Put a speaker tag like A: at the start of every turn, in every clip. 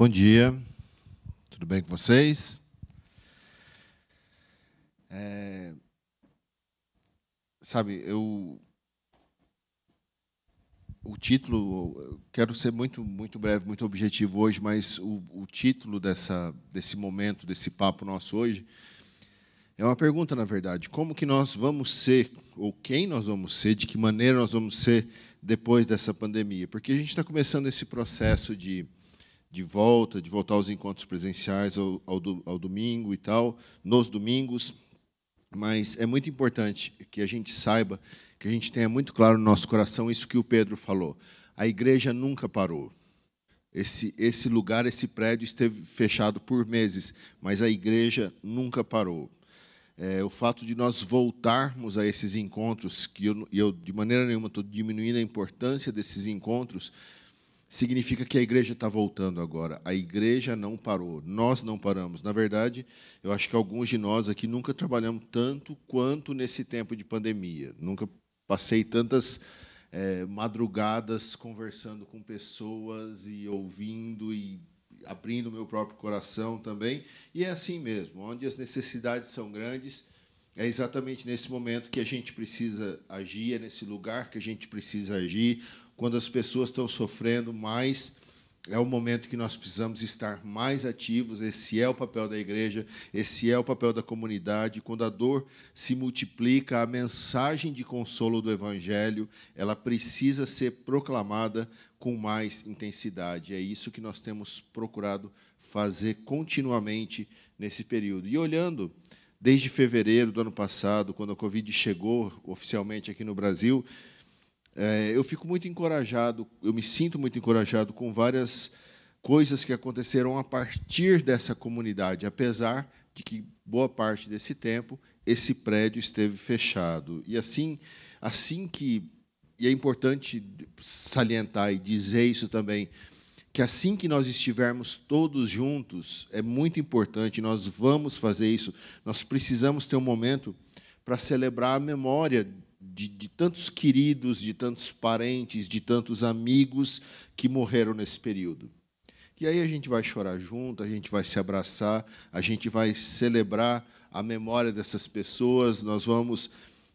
A: Bom dia, tudo bem com vocês? É, sabe, eu o título, quero ser muito muito breve, muito objetivo hoje, mas o, o título dessa desse momento, desse papo nosso hoje, é uma pergunta na verdade, como que nós vamos ser ou quem nós vamos ser, de que maneira nós vamos ser depois dessa pandemia? Porque a gente está começando esse processo de de volta, de voltar aos encontros presenciais ao, ao, ao, domingo e tal, nos domingos. Mas é muito importante que a gente saiba, que a gente tenha muito claro no nosso coração isso que o Pedro falou. A igreja nunca parou. Esse, esse lugar, esse prédio esteve fechado por meses, mas a igreja nunca parou. É, o fato de nós voltarmos a esses encontros, que eu, eu de maneira nenhuma estou diminuindo a importância desses encontros, significa que a igreja está voltando agora. A igreja não parou, nós não paramos. Na verdade, eu acho que alguns de nós aqui nunca trabalhamos tanto quanto nesse tempo de pandemia. Nunca passei tantas é, madrugadas conversando com pessoas e ouvindo e abrindo meu próprio coração também. E é assim mesmo, onde as necessidades são grandes. É exatamente nesse momento que a gente precisa agir, é nesse lugar que a gente precisa agir, quando as pessoas estão sofrendo mais, é o momento que nós precisamos estar mais ativos. Esse é o papel da igreja, esse é o papel da comunidade. Quando a dor se multiplica, a mensagem de consolo do Evangelho ela precisa ser proclamada com mais intensidade. É isso que nós temos procurado fazer continuamente nesse período. E olhando desde fevereiro do ano passado, quando a Covid chegou oficialmente aqui no Brasil, é, eu fico muito encorajado, eu me sinto muito encorajado com várias coisas que aconteceram a partir dessa comunidade, apesar de que boa parte desse tempo esse prédio esteve fechado. E assim, assim que e é importante salientar e dizer isso também, que assim que nós estivermos todos juntos, é muito importante, nós vamos fazer isso, nós precisamos ter um momento para celebrar a memória de, de, tantos queridos, de tantos parentes, de tantos amigos que morreram nesse período. E aí a gente vai chorar junto, a gente vai se abraçar, a gente vai celebrar a memória dessas pessoas, nós vamos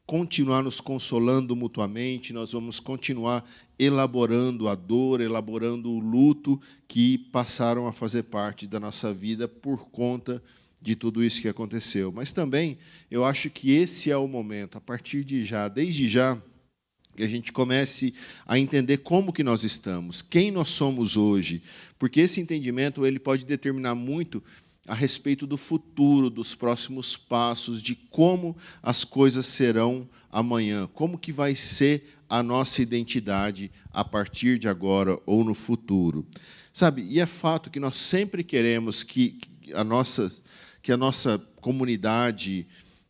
A: continuar nos consolando mutuamente, nós vamos continuar elaborando a dor, elaborando o luto que passaram a fazer parte da nossa vida por conta de tudo isso que aconteceu. Mas também eu acho que esse é o momento, a partir de já, desde já, que a gente comece a entender como que nós estamos, quem nós somos hoje, porque esse entendimento ele pode determinar muito a respeito do futuro, dos próximos passos, de como as coisas serão amanhã, como que vai ser a nossa identidade a partir de agora ou no futuro. Sabe? E é fato que nós sempre queremos que a nossa que a nossa comunidade,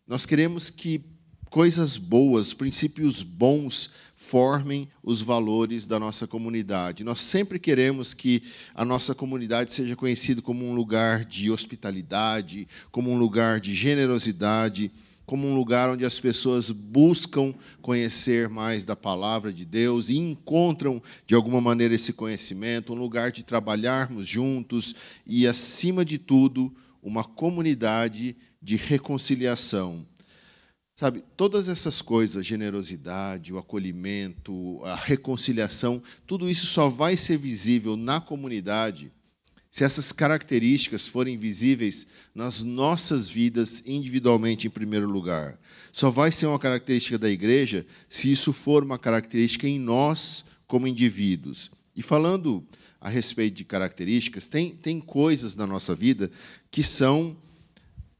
A: nós queremos que coisas boas, princípios bons formem os valores da nossa comunidade. Nós sempre queremos que a nossa comunidade seja conhecida como um lugar de hospitalidade, como um lugar de generosidade, como um lugar onde as pessoas buscam conhecer mais da palavra de Deus e encontram de alguma maneira esse conhecimento, um lugar de trabalharmos juntos e acima de tudo, uma comunidade de reconciliação. Sabe, todas essas coisas, generosidade, o acolhimento, a reconciliação, tudo isso só vai ser visível na comunidade se essas características forem visíveis nas nossas vidas individualmente, em primeiro lugar. Só vai ser uma característica da igreja se isso for uma característica em nós como indivíduos. E falando a respeito de características, tem, tem coisas na nossa vida que são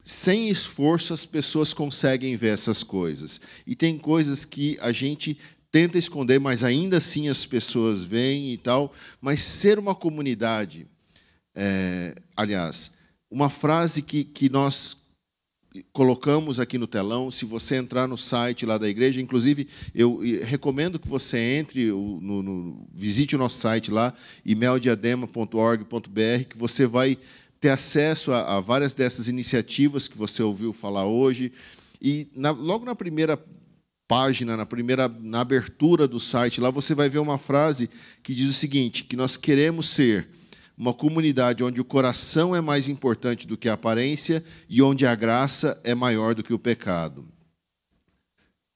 A: sem esforço as pessoas conseguem ver essas coisas. E tem coisas que a gente tenta esconder, mas ainda assim as pessoas veem e tal. Mas ser uma comunidade, é, aliás, uma frase que, que nós colocamos aqui no telão. Se você entrar no site lá da igreja, inclusive eu recomendo que você entre, no, no, visite o nosso site lá, imeldiadema.org.br, que você vai ter acesso a, a, várias dessas iniciativas que você ouviu falar hoje. E na, logo na primeira página, na primeira na abertura do site lá, você vai ver uma frase que diz o seguinte: que nós queremos ser uma comunidade onde o coração é mais importante do que a aparência e onde a graça é maior do que o pecado.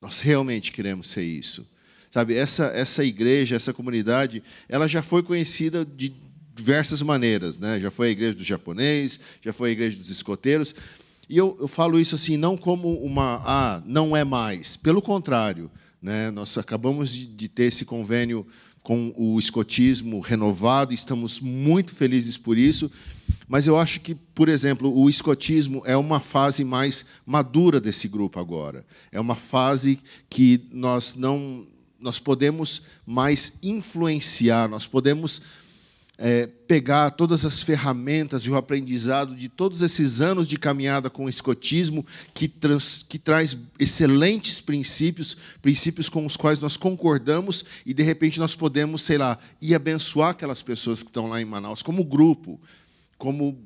A: Nós realmente queremos ser isso. Sabe, essa, essa igreja, essa comunidade, ela já foi conhecida de diversas maneiras. Né? Já foi a igreja dos japoneses, já foi a igreja dos escoteiros. E eu, eu falo isso assim, não como uma. Ah, não é mais. Pelo contrário. Né? Nós acabamos de, de ter esse convênio com o escotismo renovado, estamos muito felizes por isso. Mas eu acho que, por exemplo, o escotismo é uma fase mais madura desse grupo agora. É uma fase que nós não nós podemos mais influenciar, nós podemos é, pegar todas as ferramentas e o aprendizado de todos esses anos de caminhada com o escotismo, que, trans, que traz excelentes princípios, princípios com os quais nós concordamos, e de repente nós podemos, sei lá, ir abençoar aquelas pessoas que estão lá em Manaus, como grupo, como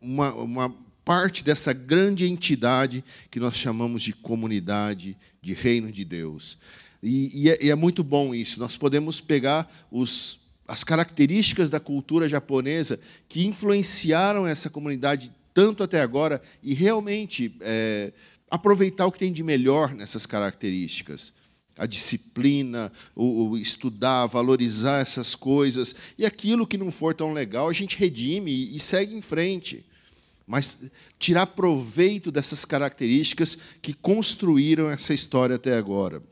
A: uma, uma parte dessa grande entidade que nós chamamos de comunidade, de reino de Deus. E, e, é, e é muito bom isso. Nós podemos pegar os as características da cultura japonesa que influenciaram essa comunidade tanto até agora e realmente é, aproveitar o que tem de melhor nessas características. A disciplina, o, o, estudar, valorizar essas coisas. E aquilo que não for tão legal, a gente redime e, e segue em frente. Mas tirar proveito dessas características que construíram essa história até agora.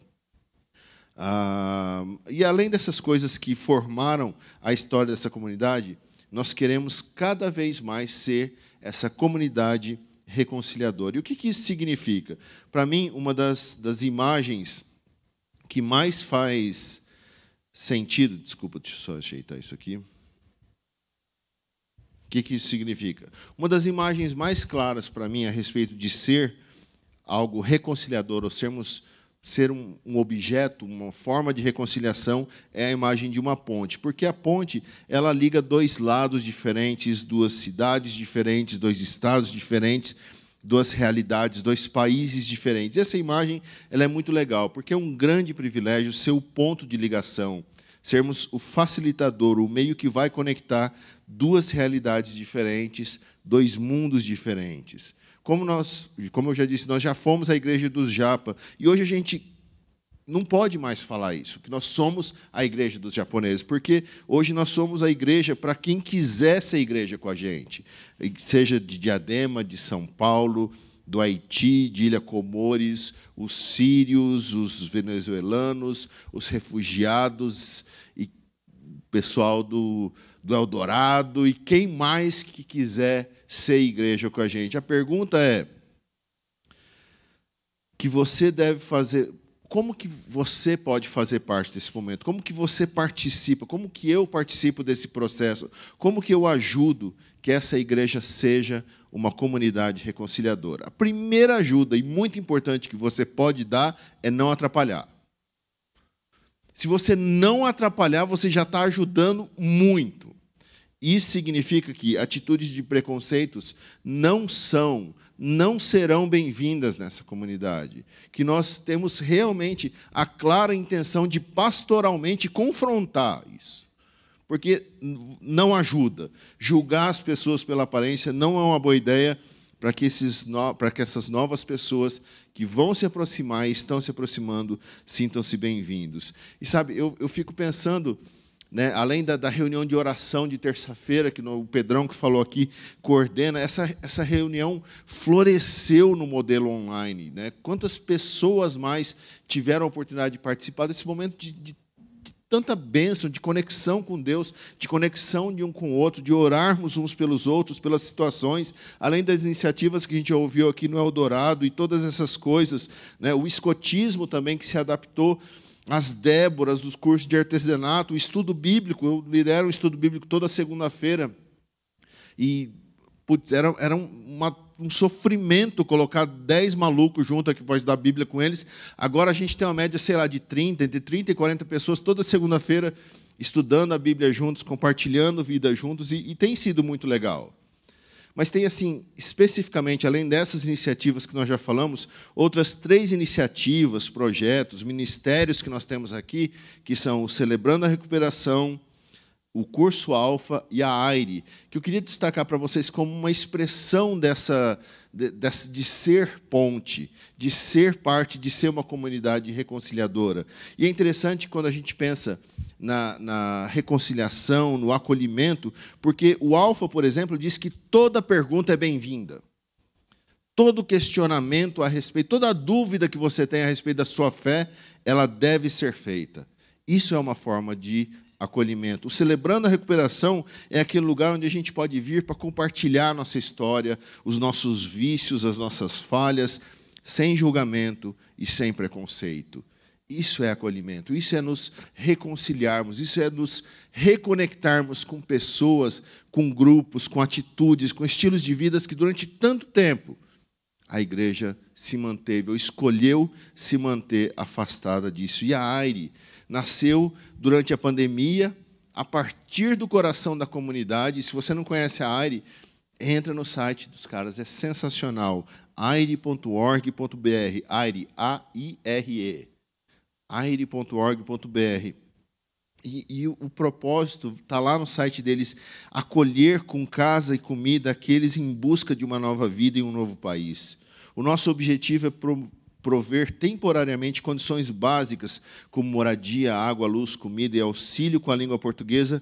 A: Ah, e além dessas coisas que formaram a história dessa comunidade, nós queremos cada vez mais ser essa comunidade reconciliadora. E o que, que isso significa? Para mim, uma das, das imagens que mais faz sentido. Desculpa, deixa eu só ajeitar isso aqui. O que, que isso significa? Uma das imagens mais claras para mim a respeito de ser algo reconciliador, ou sermos ser um, um, objeto, uma forma de reconciliação é a imagem de uma ponte, porque a ponte ela liga dois lados diferentes, duas cidades diferentes, dois estados diferentes, duas realidades, dois países diferentes. Essa imagem ela é muito legal, porque é um grande privilégio ser o ponto de ligação, sermos o facilitador, o meio que vai conectar duas realidades diferentes, dois mundos diferentes. Como nós, como eu já disse, nós já fomos a igreja dos Japa. E hoje a gente não pode mais falar isso, que nós somos a igreja dos japoneses, porque hoje nós somos a igreja para quem quiser ser igreja com a gente, seja de Diadema, de São Paulo, do Haiti, de Ilha Comores, os sírios, os venezuelanos, os refugiados e pessoal do, do Eldorado e quem mais que quiser ser igreja com a gente. A pergunta é que você deve fazer, como que você pode fazer parte desse momento? Como que você participa? Como que eu participo desse processo? Como que eu ajudo que essa igreja seja uma comunidade reconciliadora? A primeira ajuda e muito importante que você pode dar é não atrapalhar. Se você não atrapalhar, você já está ajudando muito. Isso significa que atitudes de preconceitos não são, não serão bem-vindas nessa comunidade. Que nós temos realmente a clara intenção de pastoralmente confrontar isso. Porque não ajuda. Julgar as pessoas pela aparência não é uma boa ideia para que, esses para que essas novas pessoas que vão se aproximar e estão se aproximando sintam-se bem-vindos. E sabe, eu, eu fico pensando né, além da, da, reunião de oração de terça-feira, que no, o Pedrão que falou aqui coordena, essa, essa reunião floresceu no modelo online. Né? Quantas pessoas mais tiveram a oportunidade de participar desse momento de, de, tanta bênção, de conexão com Deus, de conexão de um com o outro, de orarmos uns pelos outros, pelas situações, além das iniciativas que a gente ouviu aqui no Eldorado e todas essas coisas, né? o escotismo também que se adaptou as Déboras dos cursos de artesanato, o estudo bíblico. Eu lidero um estudo bíblico toda segunda-feira. E putz, era, era uma, um sofrimento colocar dez malucos junto aqui para estudar a Bíblia com eles. Agora a gente tem uma média, sei lá, de 30, entre 30 e 40 pessoas toda segunda-feira estudando a Bíblia juntos, compartilhando vida juntos, e, e tem sido muito legal. Mas tem, assim, especificamente, além dessas iniciativas que nós já falamos, outras três iniciativas, projetos, ministérios que nós temos aqui, que são o Celebrando a Recuperação, o curso Alfa e a AIRE, que eu queria destacar para vocês como uma expressão dessa de, de, ser ponte, de ser parte, de ser uma comunidade reconciliadora. E é interessante quando a gente pensa na, na reconciliação, no acolhimento, porque o Alfa, por exemplo, diz que toda pergunta é bem-vinda. Todo questionamento a respeito, toda dúvida que você tem a respeito da sua fé, ela deve ser feita. Isso é uma forma de acolhimento. O Celebrando a Recuperação é aquele lugar onde a gente pode vir para compartilhar nossa história, os nossos vícios, as nossas falhas, sem julgamento e sem preconceito. Isso é acolhimento, isso é nos reconciliarmos, isso é nos reconectarmos com pessoas, com grupos, com atitudes, com estilos de vidas que durante tanto tempo a igreja se manteve, ou escolheu se manter afastada disso. E a AIRE nasceu durante a pandemia, a partir do coração da comunidade. Se você não conhece a AIRE, entra no site dos caras, é sensacional. aire.org.br, AIRE, A-I-R-E, aire.org.br. E, e, o propósito está lá no site deles: acolher com casa e comida aqueles em busca de uma nova vida em um novo país. O nosso objetivo é prover temporariamente condições básicas, como moradia, água, luz, comida e auxílio com a língua portuguesa,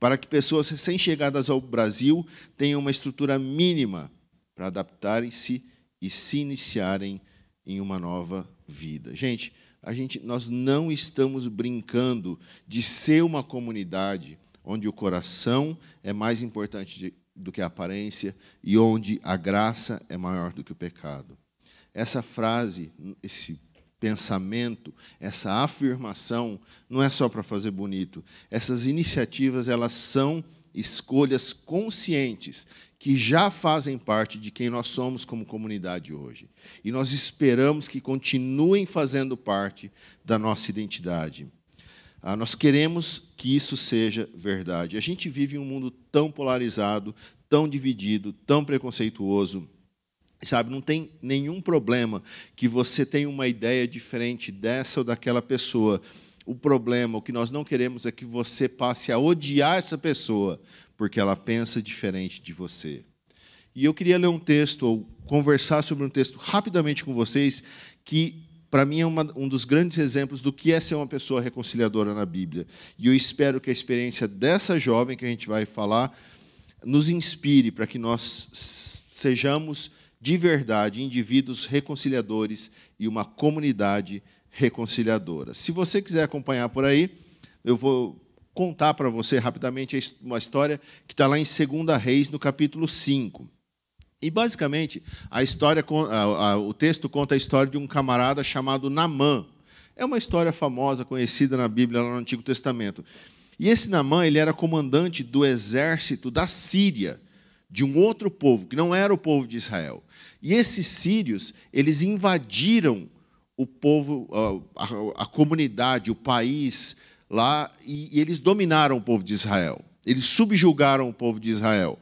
A: para que pessoas recém-chegadas ao Brasil tenham uma estrutura mínima para adaptarem-se e se iniciarem em uma nova vida. Gente, a gente, nós não estamos brincando de ser uma comunidade onde o coração é mais importante do que a aparência e onde a graça é maior do que o pecado. Essa frase, esse pensamento, essa afirmação, não é só para fazer bonito. Essas iniciativas, elas são escolhas conscientes que já fazem parte de quem nós somos como comunidade hoje. E nós esperamos que continuem fazendo parte da nossa identidade. Ah, nós queremos que isso seja verdade. A gente vive em um mundo tão polarizado, tão dividido, tão preconceituoso. Sabe, não tem nenhum problema que você tenha uma ideia diferente dessa ou daquela pessoa. O problema, o que nós não queremos é que você passe a odiar essa pessoa porque ela pensa diferente de você. E eu queria ler um texto ou conversar sobre um texto rapidamente com vocês que para mim é uma, um dos grandes exemplos do que é ser uma pessoa reconciliadora na Bíblia. E eu espero que a experiência dessa jovem que a gente vai falar nos inspire para que nós sejamos de verdade, indivíduos reconciliadores e uma comunidade reconciliadora. Se você quiser acompanhar por aí, eu vou contar para você rapidamente uma história que está lá em 2 Reis, no capítulo 5. E, basicamente, a história, o texto conta a história de um camarada chamado Namã. É uma história famosa, conhecida na Bíblia, lá no Antigo Testamento. E esse Namã ele era comandante do exército da Síria, de um outro povo, que não era o povo de Israel. E esses sírios, eles invadiram o povo, a, a comunidade, o país lá, e, e eles dominaram o povo de Israel. Eles subjugaram o povo de Israel.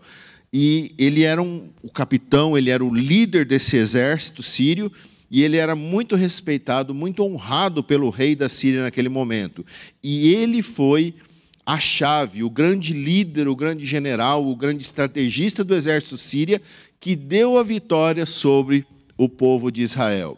A: E ele era um, o capitão, ele era o líder desse exército sírio, e ele era muito respeitado, muito honrado pelo rei da Síria naquele momento. E ele foi a chave, o grande líder, o grande general, o grande estrategista do exército síria, que deu a vitória sobre o povo de Israel.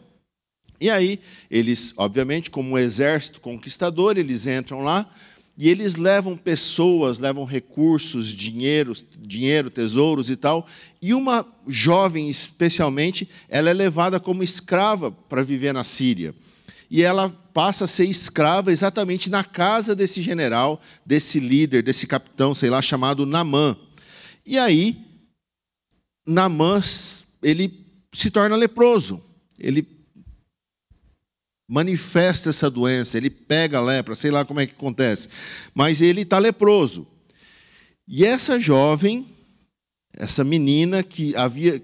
A: E aí, eles, obviamente, como um exército conquistador, eles entram lá e eles levam pessoas, levam recursos, dinheiro, dinheiro, tesouros e tal. E uma jovem, especialmente, ela é levada como escrava para viver na Síria. E ela passa a ser escrava exatamente na casa desse general, desse líder, desse capitão, sei lá, chamado Namã. E aí, Namã ele se torna leproso. Ele manifesta essa doença, ele pega a lepra, sei lá como é que acontece, mas ele está leproso. E essa jovem, essa menina que havia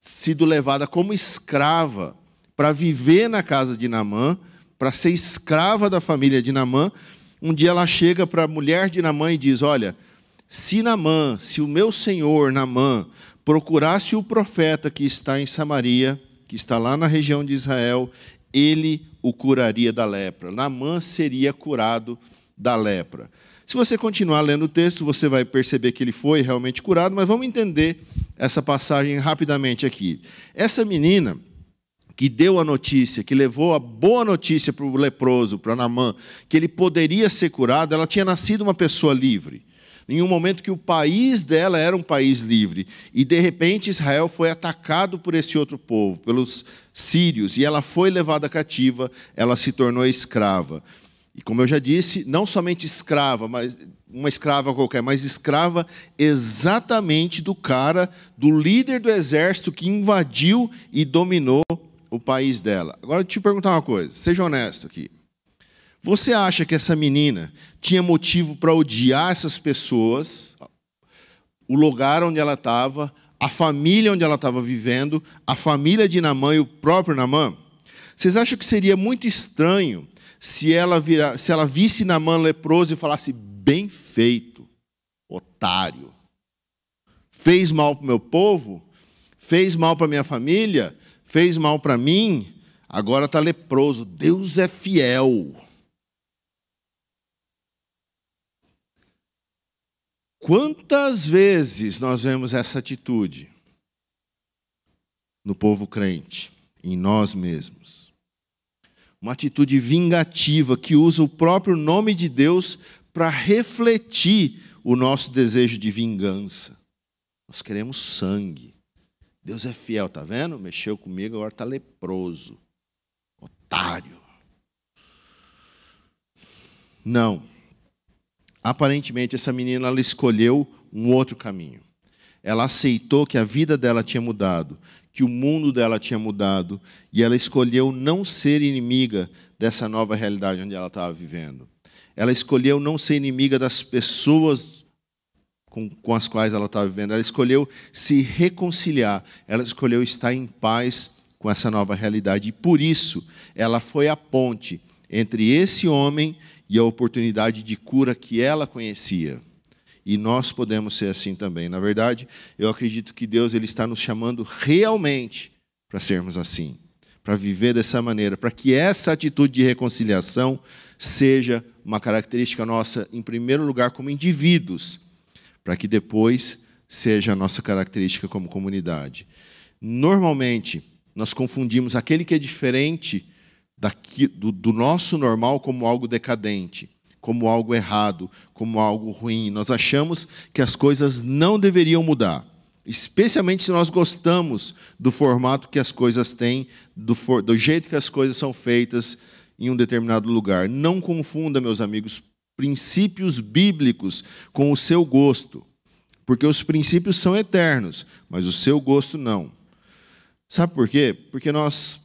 A: sido levada como escrava para viver na casa de Namã, para ser escrava da família de Namã, um dia ela chega para a mulher de Namã e diz: Olha, se Namã, se o meu senhor Namã procurasse o profeta que está em Samaria, que está lá na região de Israel, ele o curaria da lepra. Naamã seria curado da lepra. Se você continuar lendo o texto, você vai perceber que ele foi realmente curado, mas vamos entender essa passagem rapidamente aqui. Essa menina que deu a notícia, que levou a boa notícia para o leproso, para Namã, que ele poderia ser curado, ela tinha nascido uma pessoa livre. Em um momento que o país dela era um país livre. E, de repente, Israel foi atacado por esse outro povo, pelos sírios, e ela foi levada cativa, ela se tornou escrava. E, como eu já disse, não somente escrava, mas uma escrava qualquer, mas escrava exatamente do cara, do líder do exército que invadiu e dominou o país dela. Agora, eu te perguntar uma coisa, seja honesto aqui. Você acha que essa menina tinha motivo para odiar essas pessoas, o lugar onde ela estava, a família onde ela estava vivendo, a família de Namã e o próprio Namã? Vocês acham que seria muito estranho se ela, vira, se ela visse Namã leproso e falasse: bem feito, otário, fez mal para o meu povo, fez mal para minha família, fez mal para mim, agora está leproso. Deus é fiel. Quantas vezes nós vemos essa atitude no povo crente, em nós mesmos? Uma atitude vingativa que usa o próprio nome de Deus para refletir o nosso desejo de vingança. Nós queremos sangue. Deus é fiel, tá vendo? Mexeu comigo, agora está leproso. Otário. Não aparentemente essa menina ela escolheu um outro caminho. Ela aceitou que a vida dela tinha mudado, que o mundo dela tinha mudado, e ela escolheu não ser inimiga dessa nova realidade onde ela estava vivendo. Ela escolheu não ser inimiga das pessoas com, com as quais ela estava vivendo. Ela escolheu se reconciliar. Ela escolheu estar em paz com essa nova realidade. E por isso, ela foi a ponte entre esse homem e a oportunidade de cura que ela conhecia. E nós podemos ser assim também. Na verdade, eu acredito que Deus ele está nos chamando realmente para sermos assim, para viver dessa maneira, para que essa atitude de reconciliação seja uma característica nossa, em primeiro lugar, como indivíduos, para que depois seja a nossa característica como comunidade. Normalmente, nós confundimos aquele que é diferente daqui, do, do nosso normal como algo decadente, como algo errado, como algo ruim. Nós achamos que as coisas não deveriam mudar especialmente se nós gostamos do formato que as coisas têm, do, for, do, jeito que as coisas são feitas em um determinado lugar. Não confunda, meus amigos, princípios bíblicos com o seu gosto, porque os princípios são eternos, mas o seu gosto não. Sabe por quê? Porque nós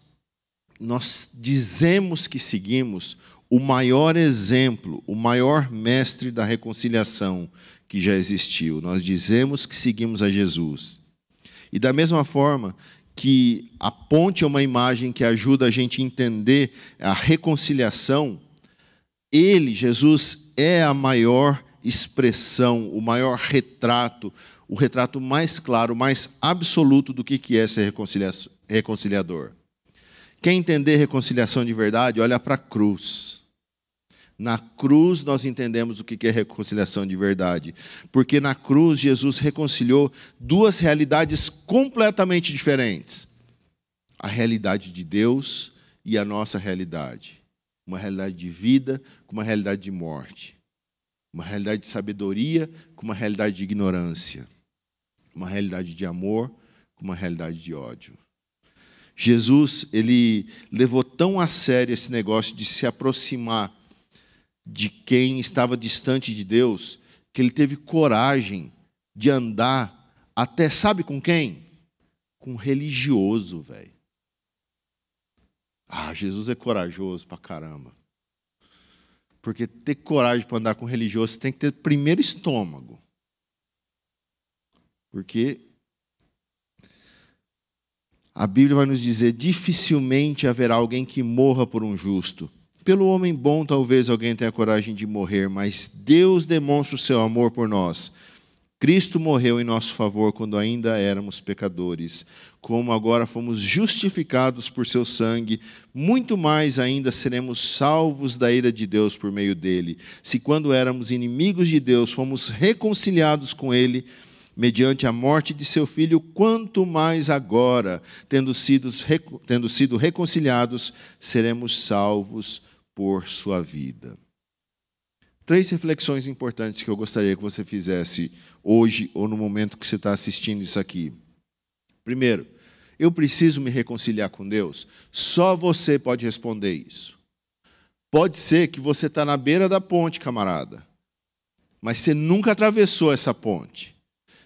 A: nós dizemos que seguimos o maior exemplo, o maior mestre da reconciliação que já existiu. Nós dizemos que seguimos a Jesus. E da mesma forma que a ponte é uma imagem que ajuda a gente a entender a reconciliação, ele, Jesus, é a maior expressão, o maior retrato, o retrato mais claro, mais absoluto do que é ser reconciliador. Quer entender reconciliação de verdade? Olha para a cruz. Na cruz nós entendemos o que é reconciliação de verdade. Porque na cruz Jesus reconciliou duas realidades completamente diferentes: a realidade de Deus e a nossa realidade. Uma realidade de vida com uma realidade de morte. Uma realidade de sabedoria com uma realidade de ignorância. Uma realidade de amor com uma realidade de ódio. Jesus, ele levou tão a sério esse negócio de se aproximar de quem estava distante de Deus, que ele teve coragem de andar até, sabe com quem? Com religioso, velho. Ah, Jesus é corajoso pra caramba. Porque ter coragem para andar com religioso, você tem que ter primeiro estômago. Porque a Bíblia vai nos dizer: dificilmente haverá alguém que morra por um justo. Pelo homem bom, talvez alguém tenha coragem de morrer, mas Deus demonstra o seu amor por nós. Cristo morreu em nosso favor quando ainda éramos pecadores. Como agora fomos justificados por seu sangue, muito mais ainda seremos salvos da ira de Deus por meio dele. Se quando éramos inimigos de Deus, fomos reconciliados com ele mediante a morte de seu filho, quanto mais agora, tendo sido, tendo sido reconciliados, seremos salvos por sua vida. Três reflexões importantes que eu gostaria que você fizesse hoje ou no momento que você está assistindo isso aqui. Primeiro, eu preciso me reconciliar com Deus? Só você pode responder isso. Pode ser que você está na beira da ponte, camarada, mas você nunca atravessou essa ponte.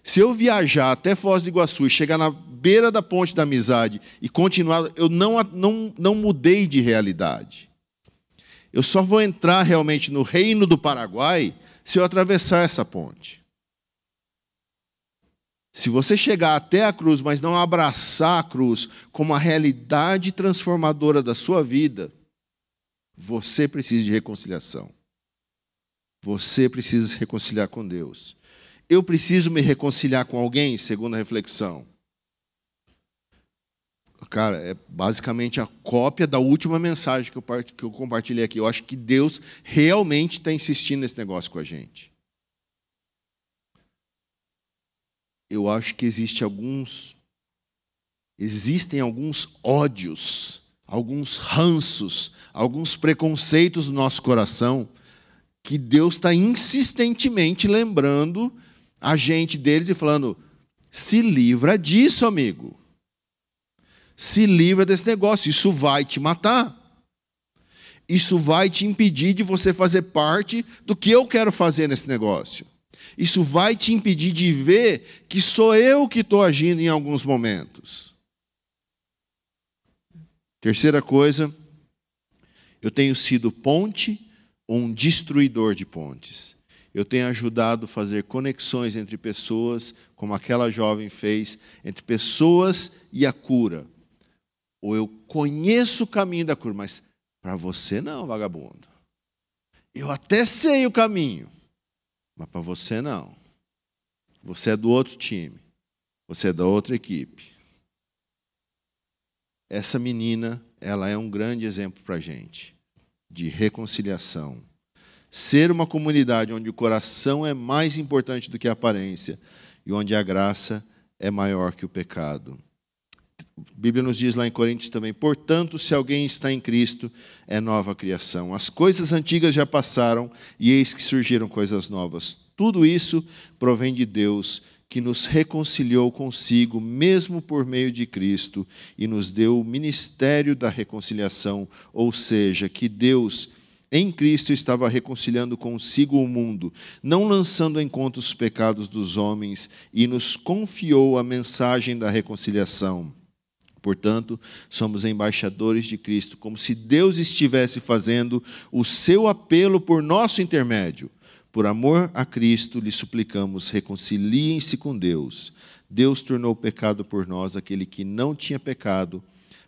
A: Se eu viajar até Foz do Iguaçu e chegar na beira da ponte da amizade e continuar, eu não, não, não mudei de realidade. Eu só vou entrar realmente no reino do Paraguai se eu atravessar essa ponte. Se você chegar até a cruz, mas não abraçar a cruz como a realidade transformadora da sua vida, você precisa de reconciliação. Você precisa se reconciliar com Deus. Eu preciso me reconciliar com alguém, segundo a reflexão. Cara, é basicamente a cópia da última mensagem que eu, que eu compartilhei aqui. Eu acho que Deus realmente está insistindo nesse negócio com a gente. Eu acho que existe alguns, existem alguns ódios, alguns ranços, alguns preconceitos no nosso coração que Deus está insistentemente lembrando a gente deles e falando: se livra disso, amigo. Se livra desse negócio, isso vai te matar. Isso vai te impedir de você fazer parte do que eu quero fazer nesse negócio. Isso vai te impedir de ver que sou eu que estou agindo em alguns momentos. Terceira coisa, eu tenho sido ponte ou um destruidor de pontes eu tenho ajudado a fazer conexões entre pessoas, como aquela jovem fez, entre pessoas e a cura. Ou eu conheço o caminho da cura, mas para você não, vagabundo. Eu até sei o caminho, mas para você não. Você é do outro time. Você é da outra equipe. Essa menina, ela é um grande exemplo para a gente de reconciliação ser uma comunidade onde o coração é mais importante do que a aparência e onde a graça é maior que o pecado. A Bíblia nos diz lá em Coríntios também: portanto, se alguém está em Cristo, é nova criação. As coisas antigas já passaram e eis que surgiram coisas novas. Tudo isso provém de Deus, que nos reconciliou consigo, mesmo por meio de Cristo, e nos deu o ministério da reconciliação, ou seja, que Deus em Cristo estava reconciliando consigo o mundo, não lançando em conta os pecados dos homens, e nos confiou a mensagem da reconciliação. Portanto, somos embaixadores de Cristo, como se Deus estivesse fazendo o seu apelo por nosso intermédio. Por amor a Cristo, lhe suplicamos: reconciliem-se com Deus. Deus tornou pecado por nós aquele que não tinha pecado,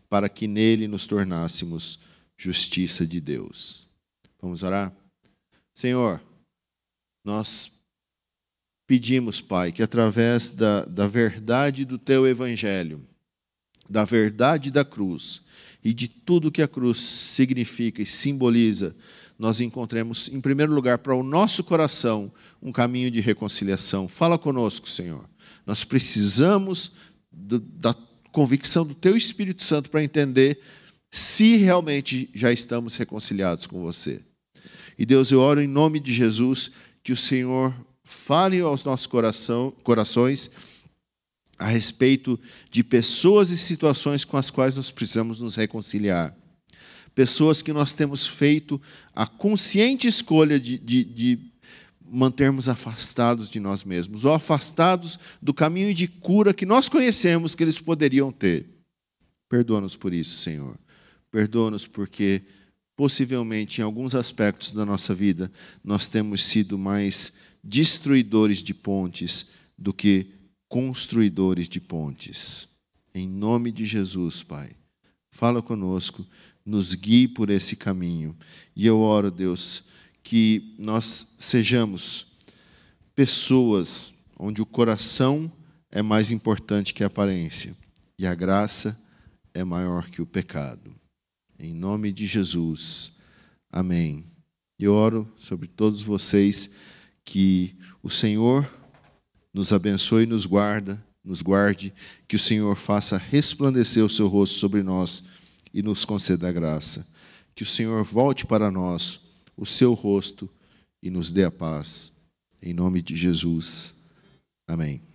A: para que nele nos tornássemos justiça de Deus. Vamos orar? Senhor, nós pedimos, Pai, que através da, da verdade do Teu Evangelho, da verdade da cruz e de tudo que a cruz significa e simboliza, nós encontremos, em primeiro lugar, para o nosso coração, um caminho de reconciliação. Fala conosco, Senhor. Nós precisamos do, da convicção do Teu Espírito Santo para entender se realmente já estamos reconciliados com você. E Deus, eu oro em nome de Jesus que o Senhor fale aos nossos coração, corações a respeito de pessoas e situações com as quais nós precisamos nos reconciliar. Pessoas que nós temos feito a consciente escolha de, de, de mantermos afastados de nós mesmos, ou afastados do caminho de cura que nós conhecemos que eles poderiam ter. Perdoa-nos por isso, Senhor. Perdoa-nos porque possivelmente em alguns aspectos da nossa vida nós temos sido mais destruidores de pontes do que construidores de pontes. Em nome de Jesus, Pai, fala conosco, nos guie por esse caminho. E eu oro, Deus, que nós sejamos pessoas onde o coração é mais importante que a aparência e a graça é maior que o pecado. Em nome de Jesus. Amém. E oro sobre todos vocês que o Senhor nos abençoe e nos guarda, nos guarde, que o Senhor faça resplandecer o seu rosto sobre nós e nos conceda a graça. Que o Senhor volte para nós o seu rosto e nos dê a paz. Em nome de Jesus. Amém.